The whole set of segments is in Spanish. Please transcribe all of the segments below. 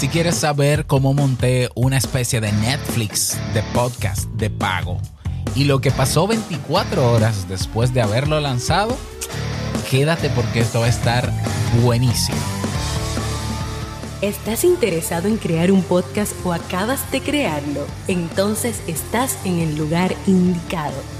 Si quieres saber cómo monté una especie de Netflix de podcast de pago y lo que pasó 24 horas después de haberlo lanzado, quédate porque esto va a estar buenísimo. ¿Estás interesado en crear un podcast o acabas de crearlo? Entonces estás en el lugar indicado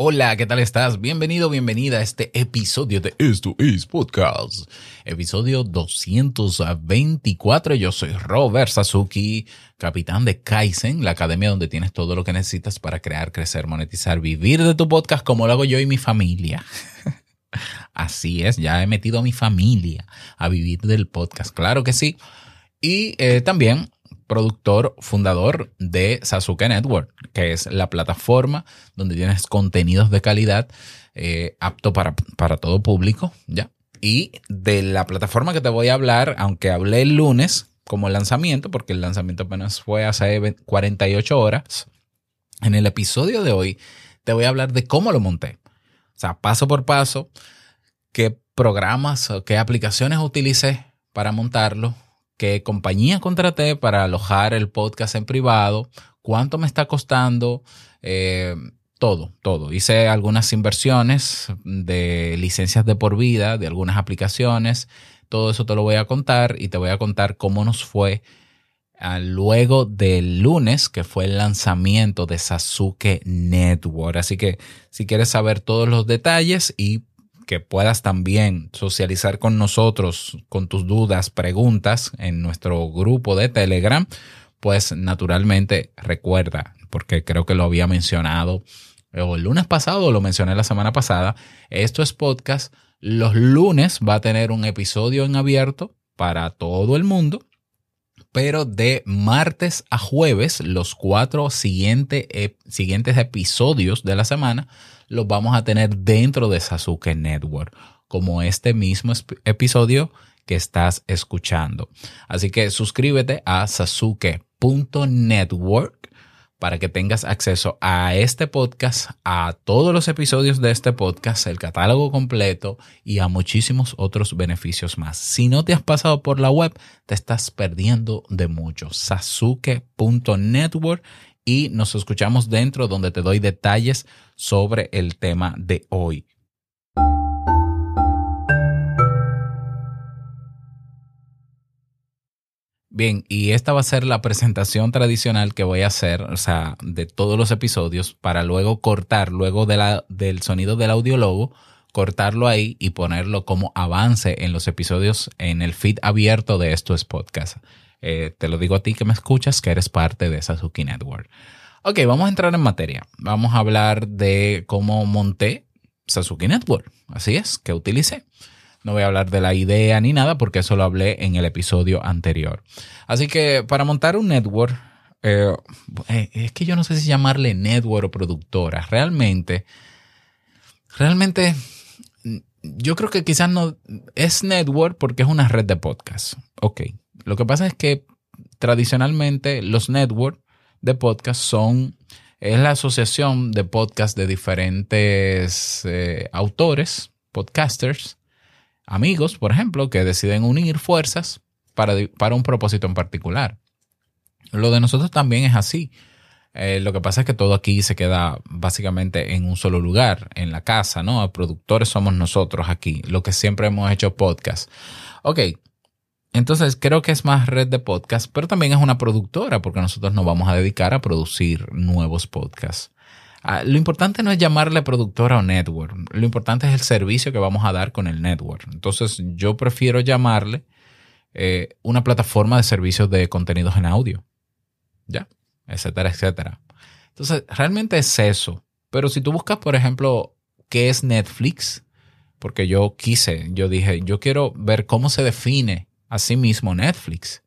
Hola, ¿qué tal estás? Bienvenido, bienvenida a este episodio de Esto es Podcast. Episodio 224. Yo soy Robert Sasuki, capitán de Kaizen, la academia donde tienes todo lo que necesitas para crear, crecer, monetizar, vivir de tu podcast como lo hago yo y mi familia. Así es, ya he metido a mi familia a vivir del podcast. Claro que sí. Y eh, también productor, fundador de Sasuke Network, que es la plataforma donde tienes contenidos de calidad eh, apto para, para todo público, ¿ya? Y de la plataforma que te voy a hablar, aunque hablé el lunes como lanzamiento, porque el lanzamiento apenas fue hace 48 horas, en el episodio de hoy te voy a hablar de cómo lo monté. O sea, paso por paso, qué programas o qué aplicaciones utilicé para montarlo, qué compañía contraté para alojar el podcast en privado, cuánto me está costando, eh, todo, todo. Hice algunas inversiones de licencias de por vida, de algunas aplicaciones. Todo eso te lo voy a contar y te voy a contar cómo nos fue ah, luego del lunes, que fue el lanzamiento de Sasuke Network. Así que si quieres saber todos los detalles y que puedas también socializar con nosotros con tus dudas, preguntas en nuestro grupo de Telegram, pues naturalmente recuerda, porque creo que lo había mencionado o el lunes pasado o lo mencioné la semana pasada, esto es podcast. Los lunes va a tener un episodio en abierto para todo el mundo, pero de martes a jueves, los cuatro siguientes episodios de la semana los vamos a tener dentro de Sasuke Network, como este mismo episodio que estás escuchando. Así que suscríbete a sasuke.network para que tengas acceso a este podcast, a todos los episodios de este podcast, el catálogo completo y a muchísimos otros beneficios más. Si no te has pasado por la web, te estás perdiendo de mucho. Sasuke.network y nos escuchamos dentro donde te doy detalles sobre el tema de hoy. Bien, y esta va a ser la presentación tradicional que voy a hacer, o sea, de todos los episodios, para luego cortar, luego del sonido del audiólogo, cortarlo ahí y ponerlo como avance en los episodios en el feed abierto de estos podcasts. Eh, te lo digo a ti que me escuchas, que eres parte de Sasuke Network. Ok, vamos a entrar en materia. Vamos a hablar de cómo monté Sasuke Network. Así es, que utilicé. No voy a hablar de la idea ni nada porque eso lo hablé en el episodio anterior. Así que para montar un network, eh, eh, es que yo no sé si llamarle network o productora. Realmente, realmente, yo creo que quizás no es network porque es una red de podcast. Ok, lo que pasa es que tradicionalmente los networks de podcast son, es la asociación de podcast de diferentes eh, autores, podcasters, amigos, por ejemplo, que deciden unir fuerzas para, para un propósito en particular. Lo de nosotros también es así. Eh, lo que pasa es que todo aquí se queda básicamente en un solo lugar, en la casa, ¿no? Productores somos nosotros aquí, lo que siempre hemos hecho podcast. Ok, entonces creo que es más red de podcast, pero también es una productora porque nosotros nos vamos a dedicar a producir nuevos podcasts. Ah, lo importante no es llamarle productora o network, lo importante es el servicio que vamos a dar con el network. Entonces yo prefiero llamarle eh, una plataforma de servicios de contenidos en audio, ¿ya? Etcétera, etcétera. Entonces realmente es eso. Pero si tú buscas, por ejemplo, qué es Netflix, porque yo quise, yo dije, yo quiero ver cómo se define Asimismo, Netflix.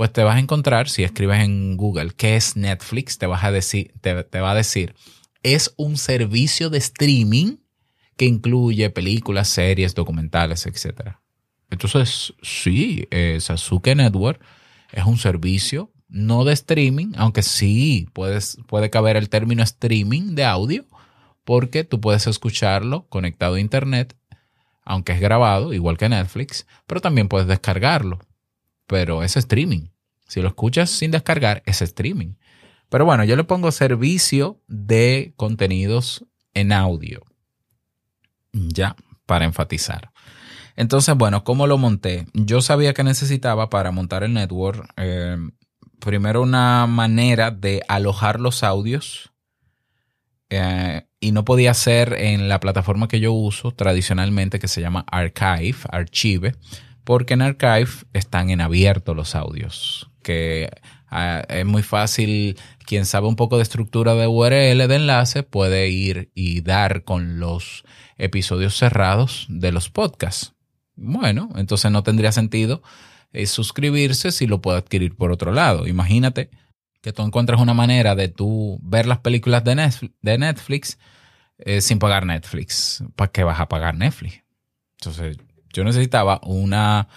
Pues te vas a encontrar, si escribes en Google qué es Netflix, te, vas a decir, te, va a decir, es un servicio de streaming que incluye películas, series, documentales, etc. Entonces, sí, eh, Sasuke Network es un servicio no de streaming, aunque sí puedes, puede caber el término streaming de audio, porque tú puedes escucharlo conectado a internet, aunque es grabado, igual que Netflix, pero también puedes descargarlo. Pero es streaming. Si lo escuchas sin descargar, es streaming. Pero bueno, yo le pongo servicio de contenidos en audio. Ya, para enfatizar. Entonces, bueno, ¿cómo lo monté? Yo sabía que necesitaba para montar el network, eh, primero una manera de alojar los audios eh, y no podía ser en la plataforma que yo uso tradicionalmente que se llama Archive, Archive, porque en Archive están en abierto los audios, que ah, es muy fácil, quien sabe un poco de estructura de URL de enlace puede ir y dar con los episodios cerrados de los podcasts. Bueno, entonces no tendría sentido eh, suscribirse si lo puedo adquirir por otro lado. Imagínate que tú encuentras una manera de tú ver las películas de Netflix, eh, sin pagar Netflix. ¿Para qué vas a pagar Netflix? Entonces, yo necesitaba una,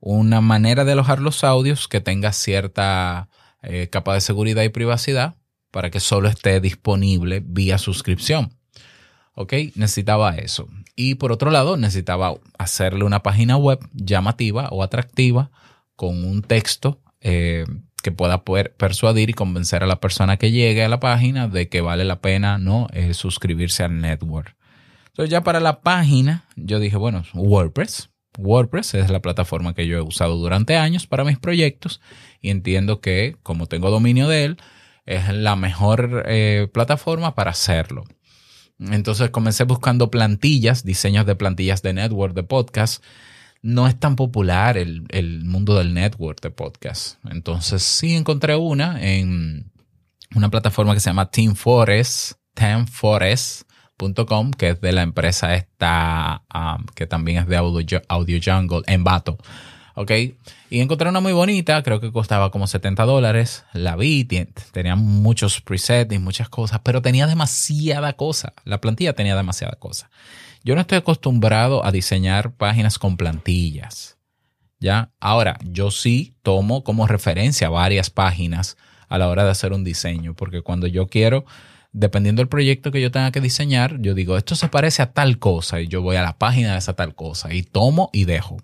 una manera de alojar los audios que tenga cierta eh, capa de seguridad y privacidad para que solo esté disponible vía suscripción. ¿Ok? Necesitaba eso. Y por otro lado, necesitaba hacerle una página web llamativa o atractiva con un texto eh, que pueda poder persuadir y convencer a la persona que llegue a la página de que vale la pena no eh, suscribirse al network. Entonces ya para la página yo dije, bueno, WordPress. WordPress es la plataforma que yo he usado durante años para mis proyectos y entiendo que como tengo dominio de él, es la mejor eh, plataforma para hacerlo. Entonces comencé buscando plantillas, diseños de plantillas de network, de podcast. No es tan popular el, el mundo del network de podcast. Entonces sí encontré una en una plataforma que se llama Team Forest, que es de la empresa esta, um, que también es de Audio, Audio Jungle, en Bato. ¿ok? Y encontré una muy bonita, creo que costaba como 70 dólares. La vi, tenía muchos presets y muchas cosas, pero tenía demasiada cosa. La plantilla tenía demasiada cosa. Yo no estoy acostumbrado a diseñar páginas con plantillas. ¿Ya? Ahora, yo sí tomo como referencia varias páginas a la hora de hacer un diseño, porque cuando yo quiero, dependiendo del proyecto que yo tenga que diseñar, yo digo, esto se parece a tal cosa y yo voy a la página de esa tal cosa y tomo y dejo.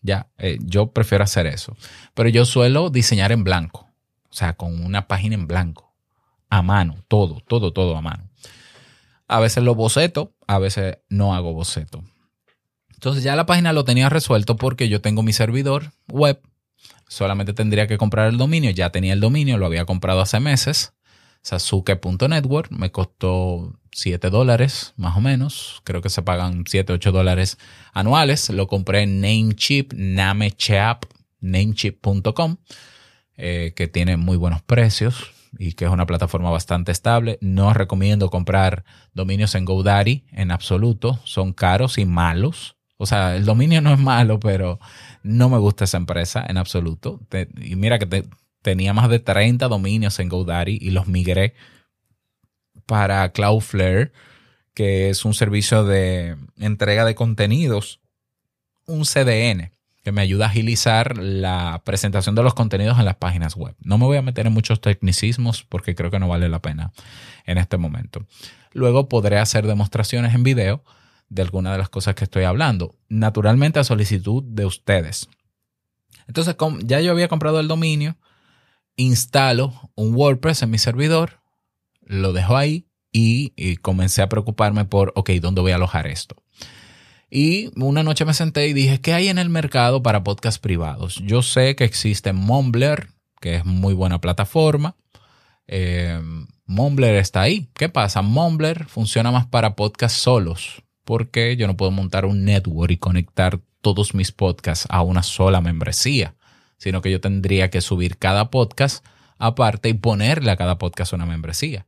Ya, eh, yo prefiero hacer eso. Pero yo suelo diseñar en blanco, o sea, con una página en blanco, a mano, todo, todo, todo a mano. A veces lo boceto, a veces no hago boceto. Entonces ya la página lo tenía resuelto porque yo tengo mi servidor web, solamente tendría que comprar el dominio, ya tenía el dominio, lo había comprado hace meses, sasuke.network, me costó 7 dólares más o menos. Creo que se pagan 7, 8 dólares anuales. Lo compré en Namecheap, Namecheap, namecheap.com, eh, que tiene muy buenos precios y que es una plataforma bastante estable. No recomiendo comprar dominios en GoDaddy en absoluto. Son caros y malos. O sea, el dominio no es malo, pero no me gusta esa empresa en absoluto. y mira que tenía más de 30 dominios en GoDaddy y los migré para Cloudflare, que es un servicio de entrega de contenidos, un CDN, que me ayuda a agilizar la presentación de los contenidos en las páginas web. No me voy a meter en muchos tecnicismos porque creo que no vale la pena en este momento. Luego podré hacer demostraciones en video de algunas de las cosas que estoy hablando, naturalmente a solicitud de ustedes. Entonces, ya yo había comprado el dominio, instalo un WordPress en mi servidor, lo dejo ahí y, comencé a preocuparme por, ok, ¿dónde voy a alojar esto? Y una noche me senté y dije, ¿qué hay en el mercado para podcasts privados? Yo sé que existe Mumbler, que es muy buena plataforma. Eh, Mumbler está ahí. ¿Qué pasa? Mumbler funciona más para podcasts solos, porque yo no puedo montar un network y conectar todos mis podcasts a una sola membresía, sino que yo tendría que subir cada podcast aparte y ponerle a cada podcast una membresía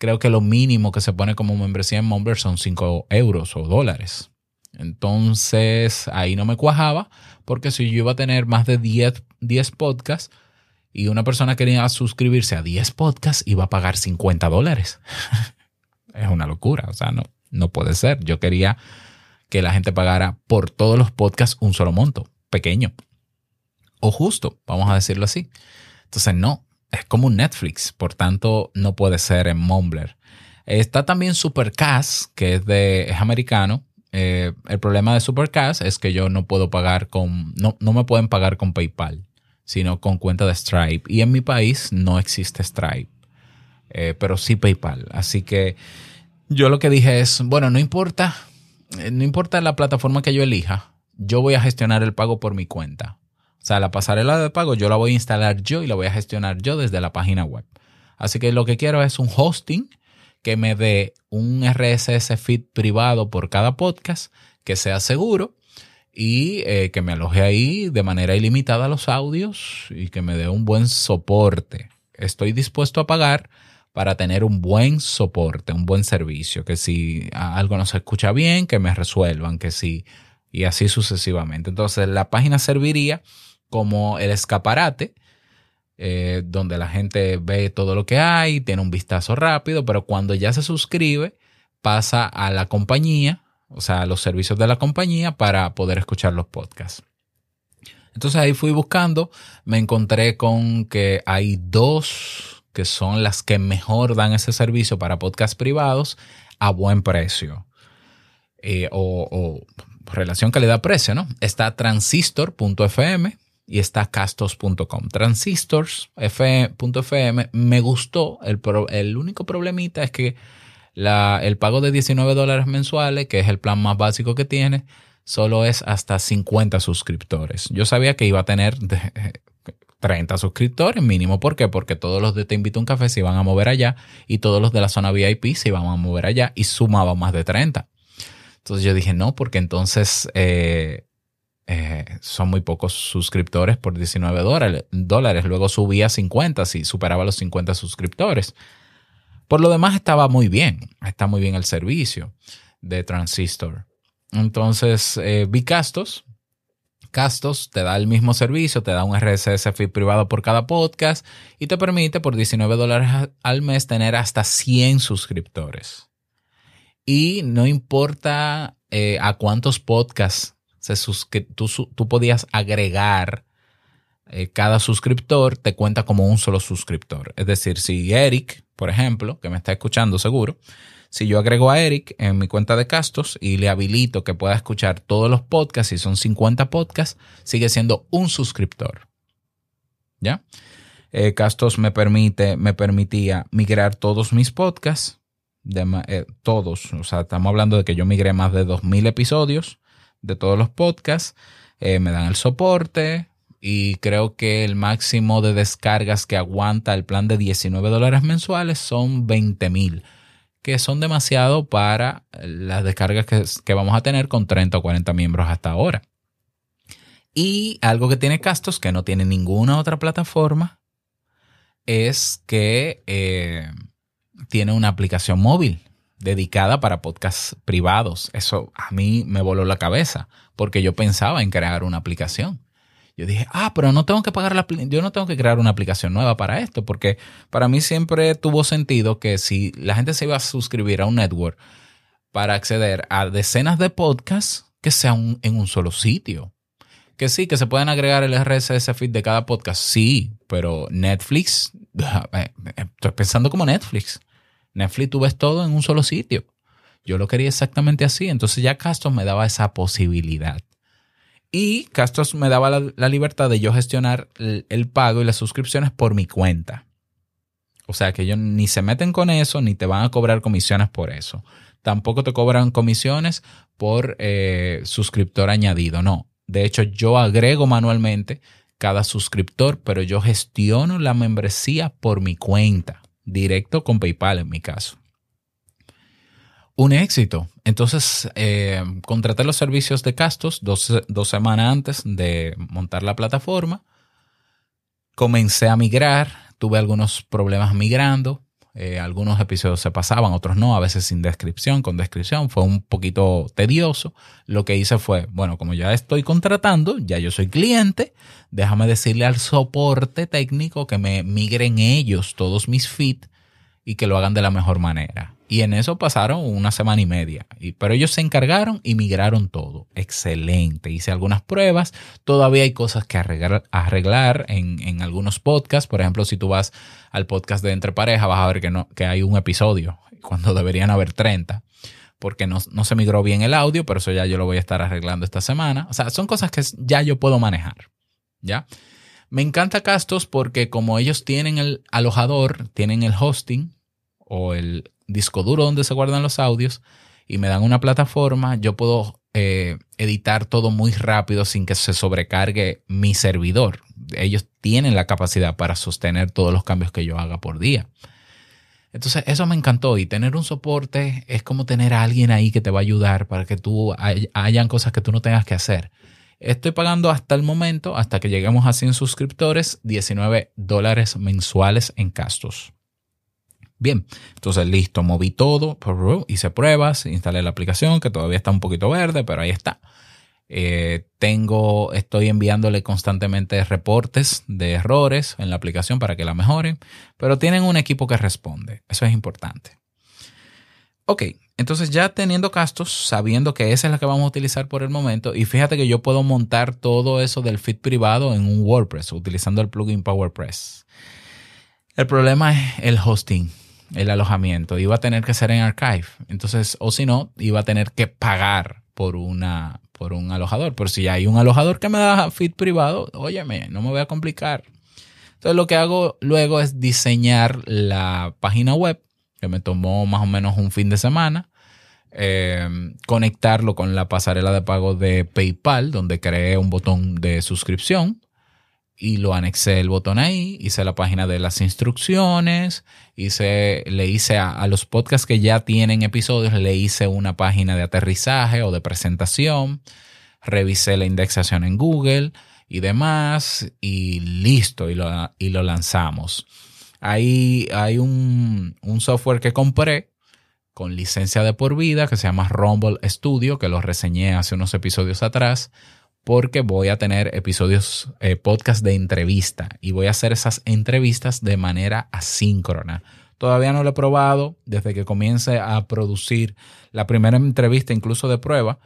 creo que lo mínimo que se pone como membresía en Mumbler son 5 euros o dólares. Entonces ahí no me cuajaba porque si yo iba a tener más de 10, 10 podcasts y una persona quería suscribirse a 10 podcasts iba a pagar 50 dólares. es una locura, o sea, no, no puede ser. Yo quería que la gente pagara por todos los podcasts un solo monto, pequeño o justo, vamos a decirlo así. Entonces, no, es como un Netflix, por tanto, no puede ser en Mumbler. Está también Supercast, que es, de, es americano. Eh, el problema de Supercast es que yo no puedo pagar con, no, no me pueden pagar con PayPal, sino con cuenta de Stripe. Y en mi país no existe Stripe, eh, pero sí PayPal. Así que yo lo que dije es, bueno, no importa, eh, no importa la plataforma que yo elija, yo voy a gestionar el pago por mi cuenta. O sea, la pasarela de pago yo la voy a instalar yo y la voy a gestionar yo desde la página web. Así que lo que quiero es un hosting que me dé un RSS feed privado por cada podcast, que sea seguro y eh, que me aloje ahí de manera ilimitada los audios y que me dé un buen soporte. Estoy dispuesto a pagar para tener un buen soporte, un buen servicio, que si algo no se escucha bien, que me resuelvan, que si y así sucesivamente. Entonces la página serviría como el escaparate, eh, donde la gente ve todo lo que hay, tiene un vistazo rápido, pero cuando ya se suscribe, pasa a la compañía, o sea, a los servicios de la compañía para poder escuchar los podcasts. Entonces ahí fui buscando, me encontré con que hay dos que son las que mejor dan ese servicio para podcasts privados a buen precio. Eh, o, o relación calidad-precio, ¿no? Está transistor.fm, y está castos.com. Transistors.fm me gustó. El, el, único problemita es que la, el pago de 19 dólares mensuales, que es el plan más básico que tiene, solo es hasta 50 suscriptores. Yo sabía que iba a tener 30 suscriptores mínimo. ¿Por qué? Porque todos los de Te Invito un Café se iban a mover allá y todos los de la zona VIP se iban a mover allá y sumaba más de 30. Entonces yo dije, no, porque entonces eh, eh, son muy pocos suscriptores por 19 dólares. Luego subía a 50 si superaba los 50 suscriptores. Por lo demás estaba muy bien, está muy bien el servicio de Transistor. Entonces eh, vi Castos. Castos te da el mismo servicio, te da un RSS feed privado por cada podcast y te permite por 19 dólares al mes tener hasta 100 suscriptores. Y no importa eh, a cuántos podcasts que tú, tú, podías agregar eh, cada suscriptor, te cuenta como un solo suscriptor. Es decir, si Eric, por ejemplo, que me está escuchando seguro, si yo agrego a Eric en mi cuenta de Castos y le habilito que pueda escuchar todos los podcasts, y son 50 podcasts, sigue siendo un suscriptor. ¿Ya? Eh, Castos me permite, me permitía migrar todos mis podcasts, de, eh, todos, o sea, estamos hablando de que yo migré más de 2.000 episodios de todos los podcasts. Eh, me dan el soporte y creo que el máximo de descargas que aguanta el plan de 19 dólares mensuales son 20 mil, que son demasiado para las descargas que, que, vamos a tener con 30 o 40 miembros hasta ahora. Y algo que tiene Castos que no tiene ninguna otra plataforma es que eh, tiene una aplicación móvil dedicada para podcasts privados. Eso a mí me voló la cabeza porque yo pensaba en crear una aplicación. Yo dije, ah, pero no tengo que pagar la yo no tengo que crear una aplicación nueva para esto, porque para mí siempre tuvo sentido que si la gente se iba a suscribir a un network para acceder a decenas de podcasts, que sea en un solo sitio. Que sí, que se pueden agregar el RSS feed de cada podcast, sí, pero Netflix, eh, estoy pensando como Netflix. Netflix tú ves todo en un solo sitio. Yo lo quería exactamente así. Entonces ya Castos me daba esa posibilidad. Y Castos me daba la, libertad de yo gestionar el, pago y las suscripciones por mi cuenta. O sea que ellos ni se meten con eso, ni te van a cobrar comisiones por eso. Tampoco te cobran comisiones por eh, suscriptor añadido. No. De hecho, yo agrego manualmente cada suscriptor, pero yo gestiono la membresía por mi cuenta directo con PayPal en mi caso. Un éxito. Entonces, eh, contraté los servicios de Castos dos, semanas antes de montar la plataforma. Comencé a migrar, tuve algunos problemas migrando. Eh, algunos episodios se pasaban, otros no, a veces sin descripción, con descripción. Fue un poquito tedioso. Lo que hice fue, bueno, como ya estoy contratando, ya yo soy cliente, déjame decirle al soporte técnico que me migren ellos todos mis feeds y que lo hagan de la mejor manera. Y en eso pasaron una semana y media. Y, pero ellos se encargaron y migraron todo. Excelente. Hice algunas pruebas. Todavía hay cosas que arreglar, arreglar en, en, algunos podcasts. Por ejemplo, si tú vas al podcast de Entre Pareja, vas a ver que, no, que hay un episodio cuando deberían haber 30. Porque no, no se migró bien el audio, pero eso ya yo lo voy a estar arreglando esta semana. O sea, son cosas que ya yo puedo manejar. ¿Ya? Me encanta Castos porque como ellos tienen el alojador, tienen el hosting o el disco duro donde se guardan los audios y me dan una plataforma, yo puedo eh, editar todo muy rápido sin que se sobrecargue mi servidor. Ellos tienen la capacidad para sostener todos los cambios que yo haga por día. Entonces, eso me encantó y tener un soporte es como tener a alguien ahí que te va a ayudar para que tú hayan cosas que tú no tengas que hacer. Estoy pagando hasta el momento, hasta que lleguemos a 100 suscriptores, 19 dólares mensuales en gastos. Bien, entonces listo, moví todo, hice pruebas, instalé la aplicación que todavía está un poquito verde, pero ahí está. Eh, tengo, estoy enviándole constantemente reportes de errores en la aplicación para que la mejoren, pero tienen un equipo que responde. Eso es importante. Ok, entonces ya teniendo Castos, sabiendo que esa es la que vamos a utilizar por el momento, y fíjate que yo puedo montar todo eso del feed privado en un WordPress utilizando el plugin PowerPress. El problema es el hosting el alojamiento. Iba a tener que ser en Archive. Entonces, o si no, iba a tener que pagar por una por un alojador. Pero si hay un alojador que me da feed privado, óyeme, no me voy a complicar. Entonces lo que hago luego es diseñar la página web, que me tomó más o menos un fin de semana. Eh, conectarlo con la pasarela de pago de PayPal, donde creé un botón de suscripción y lo anexé el botón ahí, hice la página de las instrucciones, hice, le hice a, los podcasts que ya tienen episodios, le hice una página de aterrizaje o de presentación, revisé la indexación en Google y demás, y listo, y lo, y lo lanzamos. Ahí hay un, un software que compré con licencia de por vida que se llama Rumble Studio, que lo reseñé hace unos episodios atrás porque voy a tener episodios, eh, podcast de entrevista y voy a hacer esas entrevistas de manera asíncrona. Todavía no lo he probado. Desde que comience a producir la primera entrevista, incluso de prueba,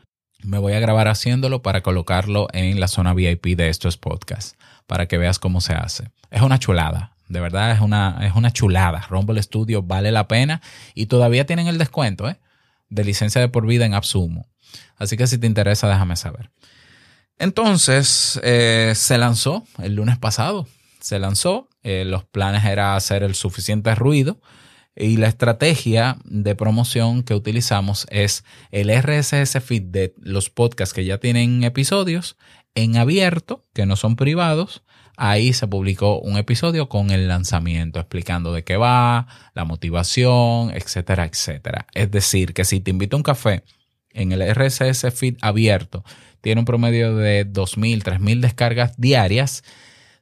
me voy a grabar haciéndolo para colocarlo en la zona VIP de estos podcasts, para que veas cómo se hace. Es una chulada, de verdad es una, es una chulada. Rumble Studio vale la pena y todavía tienen el descuento ¿eh? de licencia de por vida en Absumo. Así que si te interesa, déjame saber. Entonces eh, se lanzó el lunes pasado, se lanzó, eh, los planes era hacer el suficiente ruido y la estrategia de promoción que utilizamos es el RSS feed de los podcasts que ya tienen episodios en abierto, que no son privados. Ahí se publicó un episodio con el lanzamiento explicando de qué va, la motivación, etcétera, etcétera. Es decir, que si te invito a un café en el RSS feed abierto tiene un promedio de 2.000, 3.000 descargas diarias,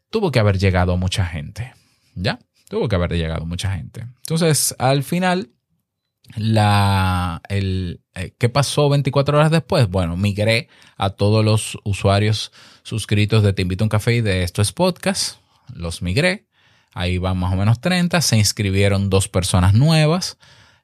tuvo que haber llegado mucha gente. ¿Ya? Tuvo que haber llegado mucha gente. Entonces, al final, la, el, eh, ¿qué pasó 24 horas después? Bueno, migré a todos los usuarios suscritos de Te Invito un Café y de Esto es Podcast. Los migré. Ahí van más o menos 30. Se inscribieron dos personas nuevas.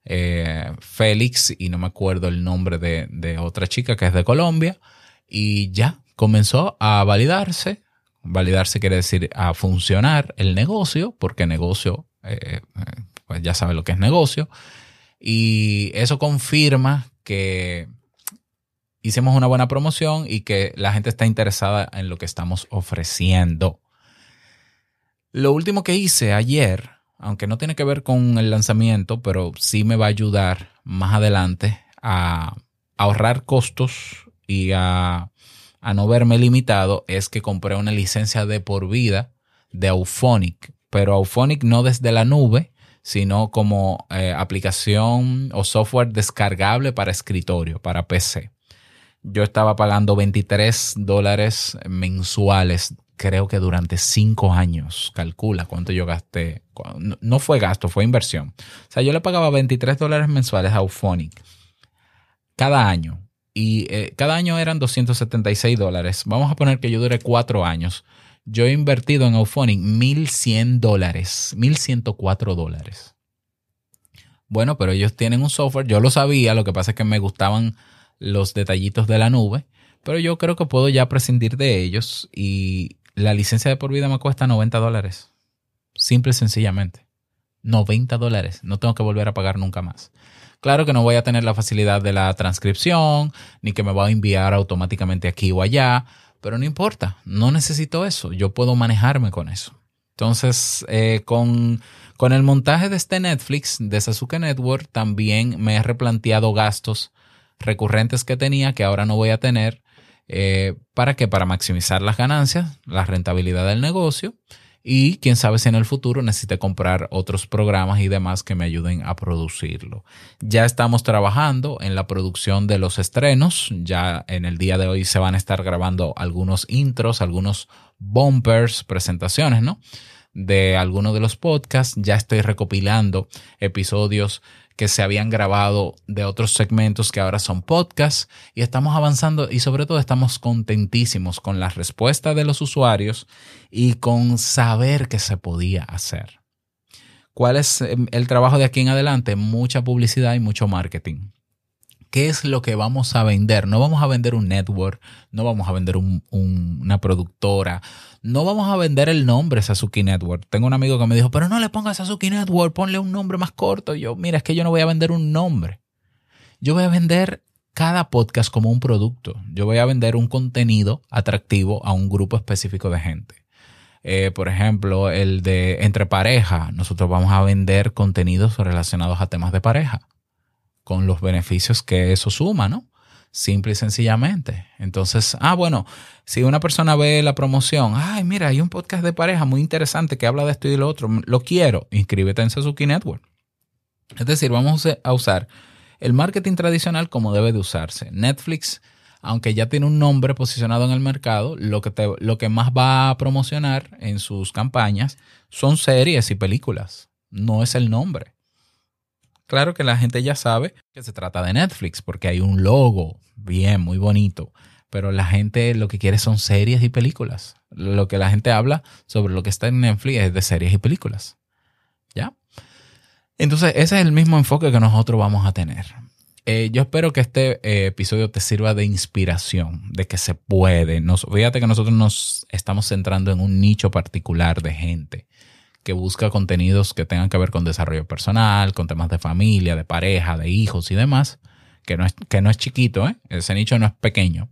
Eh, Félix y no me acuerdo el nombre de, de otra chica que es de Colombia y ya comenzó a validarse. Validarse quiere decir a funcionar el negocio, porque negocio, eh, pues ya sabe lo que es negocio. Y eso confirma que hicimos una buena promoción y que la gente está interesada en lo que estamos ofreciendo. Lo último que hice ayer, aunque no tiene que ver con el lanzamiento, pero sí me va a ayudar más adelante a ahorrar costos y a, no verme limitado es que compré una licencia de por vida de Auphonic, pero Auphonic no desde la nube, sino como eh, aplicación o software descargable para escritorio, para PC. Yo estaba pagando 23 dólares mensuales creo que durante cinco años. Calcula cuánto yo gasté. No fue gasto, fue inversión. O sea, yo le pagaba 23 dólares mensuales a Auphonic cada año. Y eh, cada año eran 276 dólares. Vamos a poner que yo dure cuatro años. Yo he invertido en Auphonic 1100 dólares, 1104 dólares. Bueno, pero ellos tienen un software, yo lo sabía, lo que pasa es que me gustaban los detallitos de la nube, pero yo creo que puedo ya prescindir de ellos y la licencia de por vida me cuesta 90 dólares. Simple y sencillamente. 90 dólares. No tengo que volver a pagar nunca más. Claro que no voy a tener la facilidad de la transcripción, ni que me va a enviar automáticamente aquí o allá, pero no importa, no necesito eso, yo puedo manejarme con eso. Entonces, eh, con, con, el montaje de este Netflix, de Sasuke Network, también me he replanteado gastos recurrentes que tenía que ahora no voy a tener. Eh, ¿Para qué? Para maximizar las ganancias, la rentabilidad del negocio y quién sabe si en el futuro necesite comprar otros programas y demás que me ayuden a producirlo. Ya estamos trabajando en la producción de los estrenos. Ya en el día de hoy se van a estar grabando algunos intros, algunos bumpers, presentaciones, ¿no? De algunos de los podcasts. Ya estoy recopilando episodios que se habían grabado de otros segmentos que ahora son podcasts y estamos avanzando y sobre todo estamos contentísimos con la respuesta de los usuarios y con saber que se podía hacer. ¿Cuál es em, el trabajo de aquí en adelante? Mucha publicidad y mucho marketing. ¿Qué es lo que vamos a vender? No vamos a vender un network, no vamos a vender una productora, no vamos a vender el nombre Sasuke Network. Tengo un amigo que me dijo, pero no le pongas Sasuke Network, ponle un nombre más corto. Yo, mira, es que yo no voy a vender un nombre. Yo voy a vender cada podcast como un producto. Yo voy a vender un contenido atractivo a un grupo específico de gente. Eh, por ejemplo, el de entre pareja. Nosotros vamos a vender contenidos relacionados a temas de pareja con los beneficios que eso suma, ¿no? Simple y sencillamente. Entonces, ah, bueno, si una persona ve la promoción, ay, mira, hay un podcast de pareja muy interesante que habla de esto y de lo otro, lo quiero, inscríbete en Suzuki Network. Es decir, vamos a usar el marketing tradicional como debe de usarse. Netflix, aunque ya tiene un nombre posicionado en el mercado, lo que, te, lo que más va a promocionar en sus campañas son series y películas, no es el nombre. Claro que la gente ya sabe que se trata de Netflix porque hay un logo bien, muy bonito, pero la gente lo que quiere son series y películas. Lo que la gente habla sobre lo que está en Netflix es de series y películas. ¿Ya? Entonces, ese es el mismo enfoque que nosotros vamos a tener. Eh, yo espero que este eh, episodio te sirva de inspiración, de que se puede. Nos, fíjate que nosotros nos estamos centrando en un nicho particular de gente que busca contenidos que tengan que ver con desarrollo personal, con temas de familia, de pareja, de hijos y demás, que no es, que no es chiquito, ¿eh? ese nicho no es pequeño,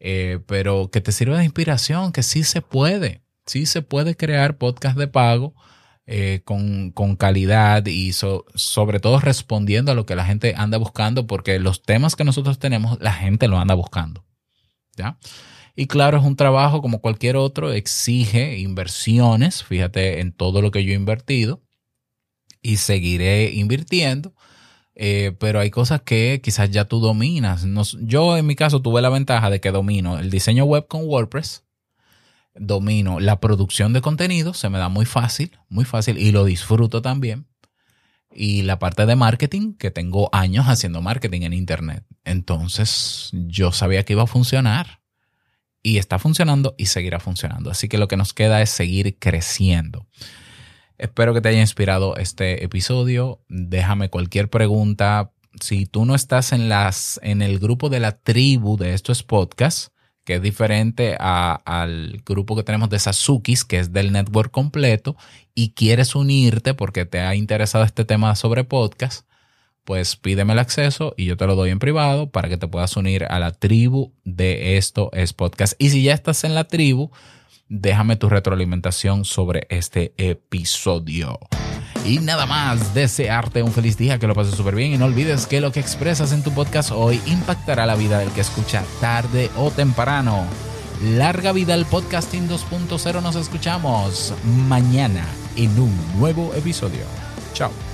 eh, pero que te sirva de inspiración, que sí se puede, sí se puede crear podcast de pago eh, con, calidad y sobre todo respondiendo a lo que la gente anda buscando, porque los temas que nosotros tenemos, la gente lo anda buscando. ¿Ya? Y claro, es un trabajo como cualquier otro, exige inversiones, fíjate en todo lo que yo he invertido y seguiré invirtiendo. Eh, pero hay cosas que quizás ya tú dominas. yo en mi caso tuve la ventaja de que domino el diseño web con WordPress, domino la producción de contenido, se me da muy fácil, muy fácil y lo disfruto también. Y la parte de marketing, que tengo años haciendo marketing en Internet. Entonces yo sabía que iba a funcionar y está funcionando y seguirá funcionando. Así que lo que nos queda es seguir creciendo. Espero que te haya inspirado este episodio. Déjame cualquier pregunta. Si tú no estás en, las, en el grupo de la tribu de estos podcasts, que es diferente al grupo que tenemos de Sasukis, que es del network completo, y quieres unirte porque te ha interesado este tema sobre podcast, pues pídeme el acceso y yo te lo doy en privado para que te puedas unir a la tribu de esto es podcast. Y si ya estás en la tribu, déjame tu retroalimentación sobre este episodio. Y nada más, desearte un feliz día, que lo pases súper bien y no olvides que lo que expresas en tu podcast hoy impactará la vida del que escucha tarde o temprano. Larga vida al podcasting 2.0, nos escuchamos mañana en un nuevo episodio. Chao.